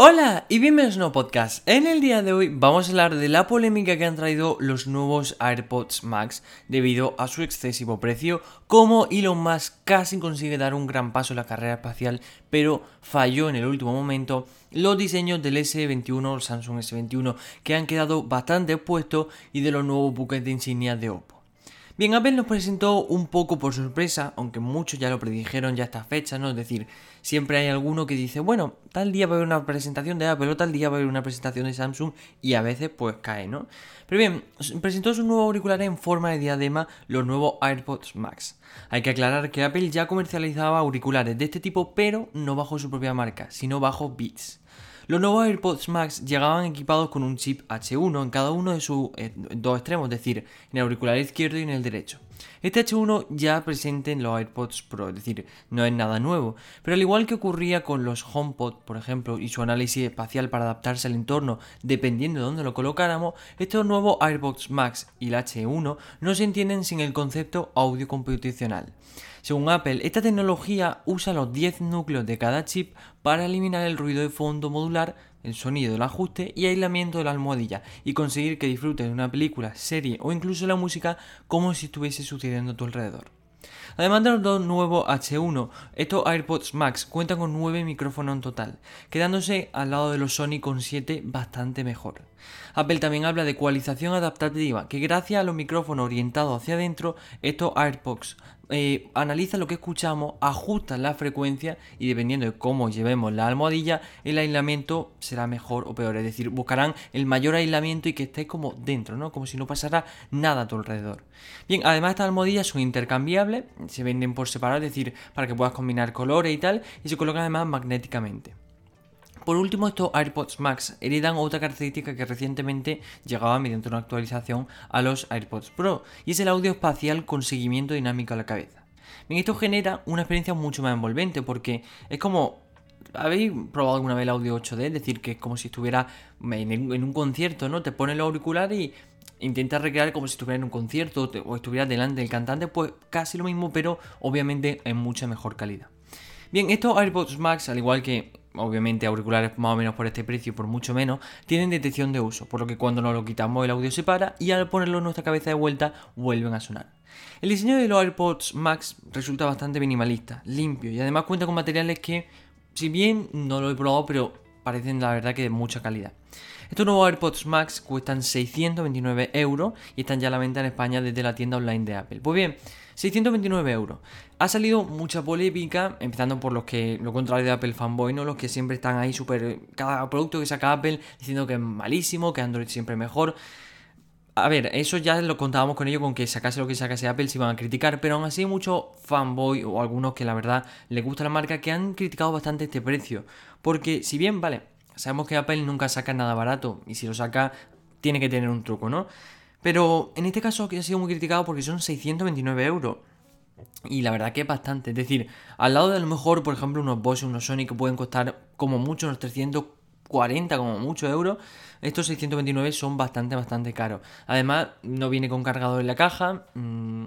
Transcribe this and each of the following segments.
Hola y bienvenidos a un podcast. En el día de hoy vamos a hablar de la polémica que han traído los nuevos AirPods Max debido a su excesivo precio, cómo Elon Musk casi consigue dar un gran paso en la carrera espacial, pero falló en el último momento, los diseños del S21 el Samsung S21 que han quedado bastante expuestos y de los nuevos buques de insignia de Oppo. Bien, Apple nos presentó un poco por sorpresa, aunque muchos ya lo predijeron ya a esta fecha, ¿no? Es decir, siempre hay alguno que dice, bueno, tal día va a haber una presentación de Apple o tal día va a haber una presentación de Samsung y a veces pues cae, ¿no? Pero bien, presentó sus nuevos auriculares en forma de diadema, los nuevos AirPods Max. Hay que aclarar que Apple ya comercializaba auriculares de este tipo, pero no bajo su propia marca, sino bajo Beats. Los nuevos AirPods Max llegaban equipados con un chip H1 en cada uno de sus eh, dos extremos, es decir, en el auricular izquierdo y en el derecho. Este H1 ya presente en los AirPods Pro, es decir, no es nada nuevo, pero al igual que ocurría con los HomePod, por ejemplo, y su análisis espacial para adaptarse al entorno dependiendo de dónde lo colocáramos, estos nuevos AirPods Max y el H1 no se entienden sin el concepto audio computacional. Según Apple, esta tecnología usa los 10 núcleos de cada chip para eliminar el ruido de fondo modular, el sonido del ajuste y aislamiento de la almohadilla y conseguir que disfrutes de una película, serie o incluso la música como si estuviese sucediendo a tu alrededor. Además de los dos nuevos H1, estos AirPods Max cuentan con 9 micrófonos en total, quedándose al lado de los Sony con 7 bastante mejor. Apple también habla de ecualización adaptativa, que gracias a los micrófonos orientados hacia adentro, estos AirPods eh, analiza lo que escuchamos, ajusta la frecuencia y dependiendo de cómo llevemos la almohadilla, el aislamiento será mejor o peor. Es decir, buscarán el mayor aislamiento y que estéis como dentro, ¿no? Como si no pasara nada a tu alrededor. Bien, además estas almohadillas son intercambiables, se venden por separado, es decir, para que puedas combinar colores y tal, y se colocan además magnéticamente. Por último, estos AirPods Max heredan otra característica que recientemente llegaba mediante una actualización a los AirPods Pro, y es el audio espacial con seguimiento dinámico a la cabeza. Bien, esto genera una experiencia mucho más envolvente porque es como ¿Habéis probado alguna vez el audio 8D? Es decir, que es como si estuviera en, un concierto, ¿no? Te pone el auricular y intenta recrear como si estuviera en un concierto o estuviera delante del cantante, pues casi lo mismo, pero obviamente en mucha mejor calidad. Bien, estos AirPods Max, al igual que obviamente auriculares más o menos por este precio, por mucho menos, tienen detección de uso, por lo que cuando nos lo quitamos el audio se para y al ponerlo en nuestra cabeza de vuelta vuelven a sonar. El diseño de los AirPods Max resulta bastante minimalista, limpio y además cuenta con materiales que, si bien no lo he probado, pero parecen la verdad que de mucha calidad. Estos nuevos AirPods Max cuestan 629 euros y están ya a la venta en España desde la tienda online de Apple. Pues bien, 629 euros. Ha salido mucha polémica, empezando por los que lo contrario de Apple fanboy, ¿no? Los que siempre están ahí súper. Cada producto que saca Apple diciendo que es malísimo, que Android siempre es mejor. A ver, eso ya lo contábamos con ello, con que sacase lo que sacase Apple se iban a criticar, pero aún así muchos fanboy o algunos que la verdad les gusta la marca que han criticado bastante este precio. Porque si bien, vale, sabemos que Apple nunca saca nada barato y si lo saca tiene que tener un truco, ¿no? Pero en este caso ha sido muy criticado porque son 629 euros. Y la verdad que es bastante. Es decir, al lado de a lo mejor, por ejemplo, unos Bosch, unos Sony que pueden costar como mucho unos 340, como mucho euros, estos 629 son bastante, bastante caros. Además, no viene con cargador en la caja. Mm,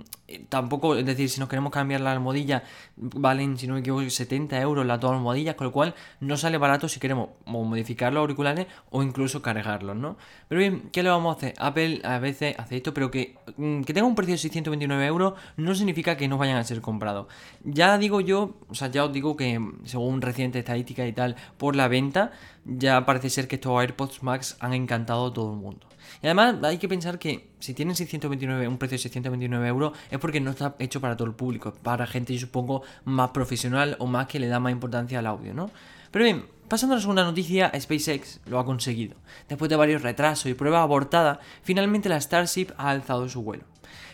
tampoco, es decir, si nos queremos cambiar la almohadilla, valen, si no me equivoco, 70 euros las dos almohadillas, con lo cual no sale barato si queremos modificar los auriculares o incluso cargarlos, ¿no? Pero bien, ¿qué le vamos a hacer? Apple a veces hace esto, pero que, mm, que tenga un precio de 629 euros no significa que no vayan a ser comprados. Ya digo yo, o sea, ya os digo que según reciente estadística y tal, por la venta, ya parece ser que estos AirPods Max han encantado a todo el mundo. Y además hay que pensar que si tienen 629, un precio de 629 euros es porque no está hecho para todo el público, para gente yo supongo más profesional o más que le da más importancia al audio, ¿no? Pero bien, pasando a la segunda noticia, SpaceX lo ha conseguido. Después de varios retrasos y pruebas abortadas, finalmente la Starship ha alzado su vuelo.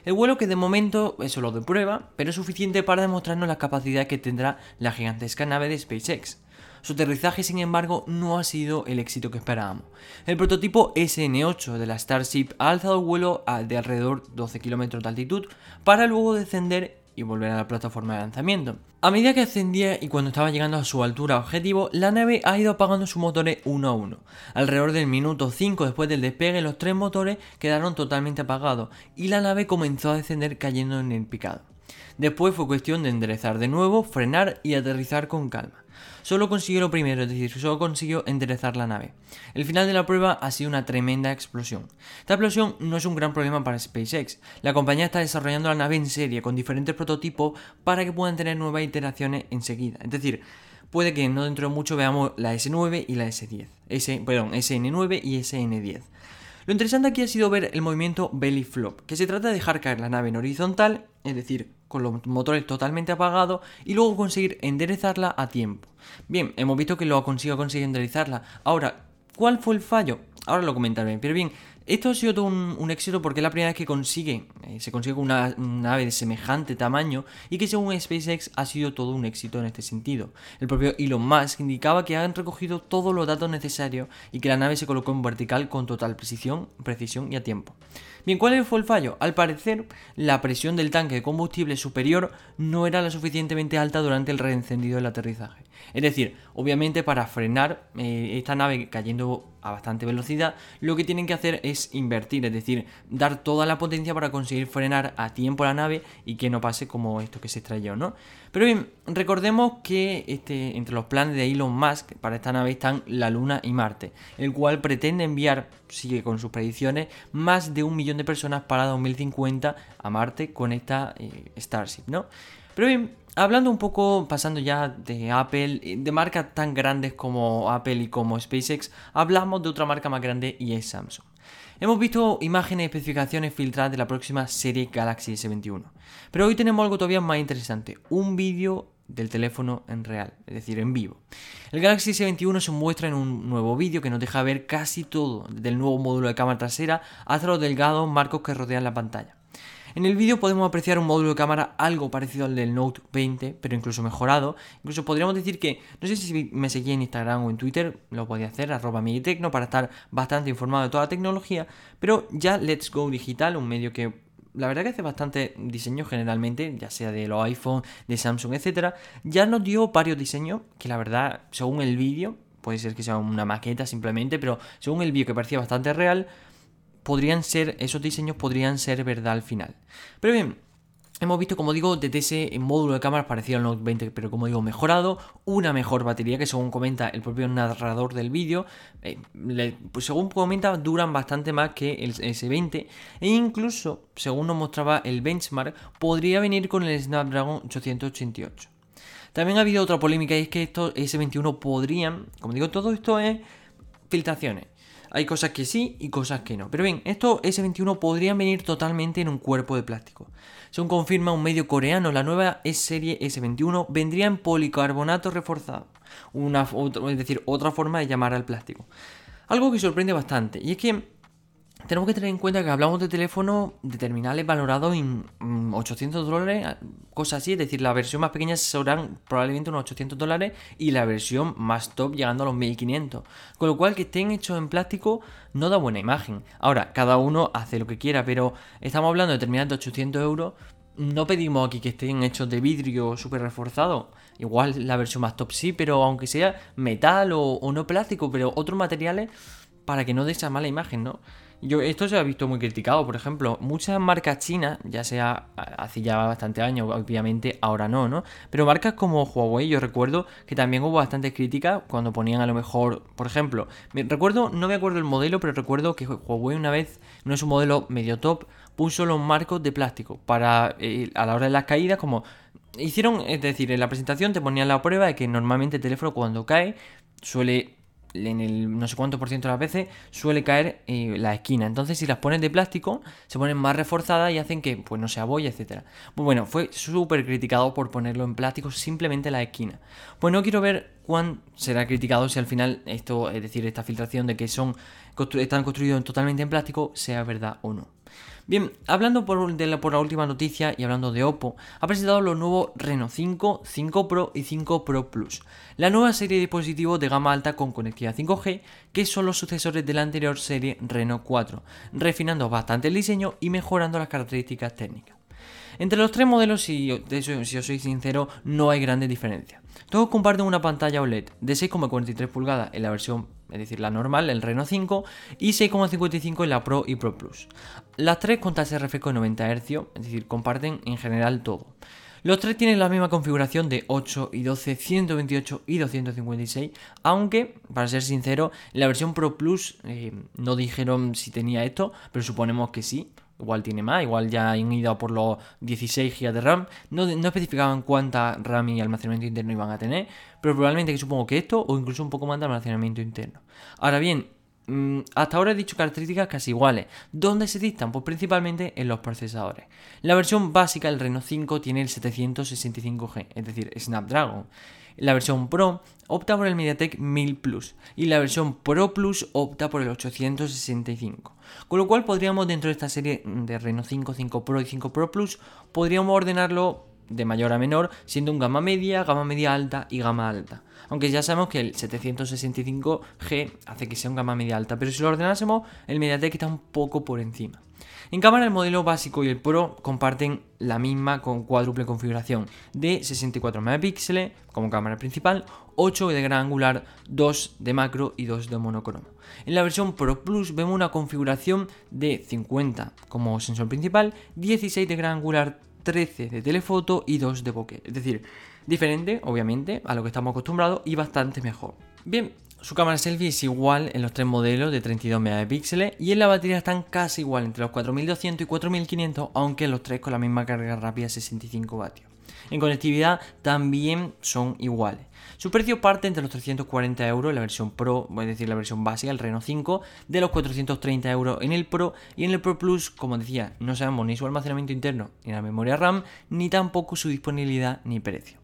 El vuelo que de momento es solo de prueba, pero es suficiente para demostrarnos la capacidad que tendrá la gigantesca nave de SpaceX. Su aterrizaje, sin embargo, no ha sido el éxito que esperábamos. El prototipo SN8 de la Starship ha alzado vuelo de alrededor 12 km de altitud para luego descender y volver a la plataforma de lanzamiento. A medida que ascendía y cuando estaba llegando a su altura objetivo, la nave ha ido apagando sus motores uno a uno. Alrededor del minuto 5 después del despegue, los tres motores quedaron totalmente apagados y la nave comenzó a descender cayendo en el picado. Después fue cuestión de enderezar de nuevo, frenar y aterrizar con calma. Solo consiguió lo primero, es decir, solo consiguió enderezar la nave. El final de la prueba ha sido una tremenda explosión. Esta explosión no es un gran problema para SpaceX. La compañía está desarrollando la nave en serie con diferentes prototipos para que puedan tener nuevas iteraciones enseguida. Es decir, puede que no dentro de mucho veamos la S9 y la S10. S, perdón, SN9 y SN10. Lo interesante aquí ha sido ver el movimiento belly flop, que se trata de dejar caer la nave en horizontal, es decir, con los motores totalmente apagados, y luego conseguir enderezarla a tiempo. Bien, hemos visto que lo ha conseguido conseguir enderezarla. Ahora, ¿cuál fue el fallo? Ahora lo comentaré. Pero bien, esto ha sido todo un, éxito porque es la primera vez que consigue, eh, se consigue una, nave de semejante tamaño y que según SpaceX ha sido todo un éxito en este sentido. El propio Elon Musk indicaba que han recogido todos los datos necesarios y que la nave se colocó en vertical con total precisión, precisión y a tiempo. Bien, ¿cuál fue el fallo? Al parecer, la presión del tanque de combustible superior no era lo suficientemente alta durante el reencendido del aterrizaje. Es decir, obviamente para frenar eh, esta nave cayendo a bastante velocidad, lo que tienen que hacer es invertir, es decir, dar toda la potencia para conseguir frenar a tiempo la nave y que no pase como esto que se estrelló, ¿no? Pero bien, recordemos que este, entre los planes de Elon Musk para esta nave están la Luna y Marte, el cual pretende enviar, sigue con sus predicciones, más de un millón de personas para 2050 a Marte con esta eh, Starship, ¿no? Pero bien, hablando un poco, pasando ya de Apple, eh, de marcas tan grandes como Apple y como SpaceX, hablamos de otra marca más grande y es Samsung. Hemos visto imágenes y especificaciones filtradas de la próxima serie Galaxy S21. Pero hoy tenemos algo todavía más interesante, un vídeo del teléfono en real, es decir, en vivo. El Galaxy S21 se muestra en un nuevo vídeo que nos deja ver casi todo, del nuevo módulo de cámara trasera hasta los delgados marcos que rodean la pantalla. En el vídeo podemos apreciar un módulo de cámara algo parecido al del Note 20, pero incluso mejorado. Incluso podríamos decir que, no sé si me seguía en Instagram o en Twitter, lo podía hacer, arroba Tecno, para estar bastante informado de toda la tecnología, pero ya Let's Go Digital, un medio que la verdad que hace bastante diseño generalmente, ya sea de los iPhone, de Samsung, etcétera, ya nos dio varios diseños que la verdad, según el vídeo, puede ser que sea una maqueta simplemente, pero según el vídeo que parecía bastante real, podrían ser, esos diseños podrían ser verdad al final. Pero bien, Hemos visto, como digo, desde ese módulo de cámaras parecido al Note 20, pero como digo, mejorado, una mejor batería que según comenta el propio narrador del vídeo, eh, pues según comenta, duran bastante más que el S20 e incluso, según nos mostraba el benchmark, podría venir con el Snapdragon 888. También ha habido otra polémica y es que estos S21 podrían, como digo, todo esto es filtraciones. Hay cosas que sí y cosas que no. Pero bien, estos S21 podrían venir totalmente en un cuerpo de plástico. Según confirma un medio coreano, la nueva serie S21 vendría en policarbonato reforzado. Una, es decir, otra forma de llamar al plástico. Algo que sorprende bastante. Y es que tenemos que tener en cuenta que hablamos de teléfonos de terminales valorados en 800 mm, dólares, cosas así, es decir, la versión más pequeña serán probablemente unos 800 dólares y la versión más top llegando a los 1500. Con lo cual que estén hechos en plástico no da buena imagen. Ahora, cada uno hace lo que quiera, pero estamos hablando de terminales de 800 euros. No pedimos aquí que estén hechos de vidrio súper reforzado. Igual la versión más top sí, pero aunque sea metal o, o no plástico, pero otros materiales para que no dé esa mala imagen, ¿no? Yo, esto se ha visto muy criticado, por ejemplo, muchas marcas chinas, ya sea hace ya bastante años, obviamente ahora no, ¿no? Pero marcas como Huawei, yo recuerdo que también hubo bastantes críticas cuando ponían a lo mejor, por ejemplo, recuerdo, no me acuerdo el modelo, pero recuerdo que Huawei una vez, no es un modelo medio top, puso los marcos de plástico para eh, a la hora de las caídas, como hicieron, es decir, en la presentación te ponían la prueba de que normalmente el teléfono cuando cae suele en el no sé cuánto por ciento de las veces suele caer eh, la esquina. Entonces, si las pones de plástico, se ponen más reforzadas y hacen que pues no se aboye, etcétera. Pues bueno, fue súper criticado por ponerlo en plástico simplemente la esquina. Pues no quiero ver cuán será criticado si al final esto, es decir, esta filtración de que son están construidos totalmente en plástico, sea verdad o no. Bien, hablando por, la, última noticia y hablando de Oppo, ha presentado los nuevos Reno 5, 5 Pro y 5 Pro Plus, la nueva serie de dispositivos de gama alta con conectividad 5G que son los sucesores de la anterior serie Reno 4, refinando bastante el diseño y mejorando las características técnicas. Entre los tres modelos, si, si os soy sincero, no hay grandes diferencias. Todos comparten una pantalla OLED de 6,43 pulgadas en la versión es decir, la normal, el Reno 5, y 6,55 en la Pro y Pro Plus. Las tres con tasa de refresco de 90 Hz, es decir, comparten en general todo. Los tres tienen la misma configuración de 8 y 12, 128 y 256, aunque, para ser sincero, la versión Pro Plus eh, no dijeron si tenía esto, pero suponemos que sí. Igual tiene más, igual ya han ido por los 16 GB de RAM. No, no especificaban cuánta RAM y almacenamiento interno iban a tener, pero probablemente que supongo que esto o incluso un poco más de almacenamiento interno. Ahora bien, hasta ahora he dicho características casi iguales. ¿Dónde se distan? Pues principalmente en los procesadores. La versión básica, el Reno 5, tiene el 765G, es decir, Snapdragon. La versión Pro opta por el MediaTek 1000 Plus y la versión Pro Plus opta por el 865. Con lo cual podríamos dentro de esta serie de Reno 5, 5 Pro y 5 Pro Plus, podríamos ordenarlo de mayor a menor, siendo un gama media, gama media alta y gama alta. Aunque ya sabemos que el 765G hace que sea un gama media alta, pero si lo ordenásemos, el MediaTek está un poco por encima. En cámara el modelo básico y el Pro comparten la misma con cuádruple configuración de 64 megapíxeles como cámara principal, 8 de gran angular, 2 de macro y 2 de monocromo. En la versión Pro Plus vemos una configuración de 50 como sensor principal, 16 de gran angular, 13 de telefoto y 2 de bokeh. Es decir, diferente, obviamente, a lo que estamos acostumbrados y bastante mejor. Bien, su cámara selfie es igual en los tres modelos de 32 megapíxeles y en la batería están casi igual entre los 4200 y 4500, aunque los tres con la misma carga rápida 65 vatios. En conectividad también son iguales. Su precio parte entre los 340 euros en la versión Pro, es decir, la versión básica, el Reno 5, de los 430 euros en el Pro y en el Pro Plus, como decía, no sabemos ni su almacenamiento interno, ni la memoria RAM, ni tampoco su disponibilidad ni precio.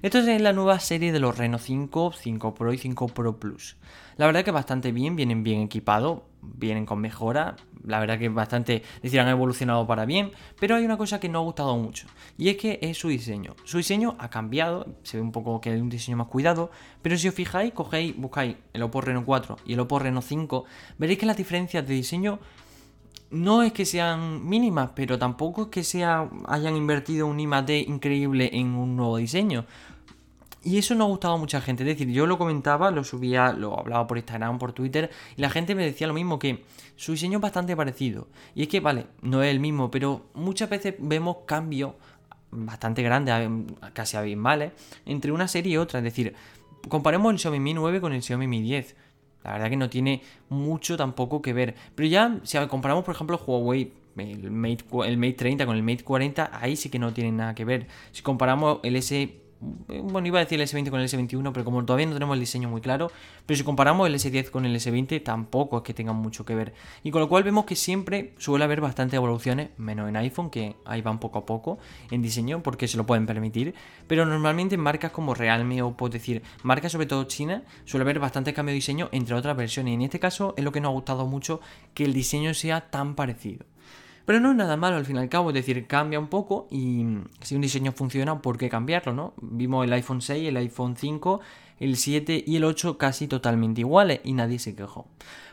Esto es la nueva serie de los Reno 5, 5 Pro y 5 Pro Plus. La verdad que bastante bien, vienen bien equipados, vienen con mejora. La verdad que bastante, es decir, han evolucionado para bien. Pero hay una cosa que no ha gustado mucho. Y es que es su diseño. Su diseño ha cambiado. Se ve un poco que hay un diseño más cuidado. Pero si os fijáis, cogéis, buscáis el Oppo Reno 4 y el Oppo Reno 5. Veréis que las diferencias de diseño no es que sean mínimas, pero tampoco es que sea, hayan invertido un IMAD increíble en un nuevo diseño. Y eso no ha gustado a mucha gente. Es decir, yo lo comentaba, lo subía, lo hablaba por Instagram, por Twitter, y la gente me decía lo mismo, que su diseño es bastante parecido. Y es que, vale, no es el mismo, pero muchas veces vemos cambios bastante grandes, casi abismales, entre una serie y otra. Es decir, comparemos el Xiaomi Mi 9 con el Xiaomi Mi 10. La verdad que no tiene mucho tampoco que ver. Pero ya, si comparamos, por ejemplo, Huawei, el Mate, el Mate 30 con el Mate 40, ahí sí que no tienen nada que ver. Si comparamos el S bueno, iba a decir el S20 con el S21, pero como todavía no tenemos el diseño muy claro, pero si comparamos el S10 con el S20, tampoco es que tengan mucho que ver. Y con lo cual vemos que siempre suele haber bastantes evoluciones, menos en iPhone, que ahí van poco a poco en diseño, porque se lo pueden permitir, pero normalmente en marcas como Realme o puedo decir, marcas sobre todo China, suele haber bastante cambio de diseño entre otras versiones. Y en este caso es lo que nos ha gustado mucho que el diseño sea tan parecido. Pero no es nada malo al fin y al cabo, es decir, cambia un poco y si un diseño funciona, ¿por qué cambiarlo, no? Vimos el iPhone 6, el iPhone 5, el 7 y el 8 casi totalmente iguales y nadie se quejó.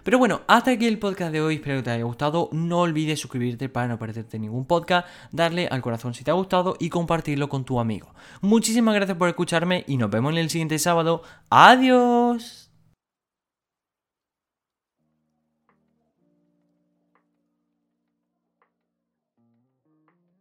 Pero bueno, hasta aquí el podcast de hoy, espero que te haya gustado. No olvides suscribirte para no perderte ningún podcast, darle al corazón si te ha gustado y compartirlo con tu amigo. Muchísimas gracias por escucharme y nos vemos en el siguiente sábado. Adiós.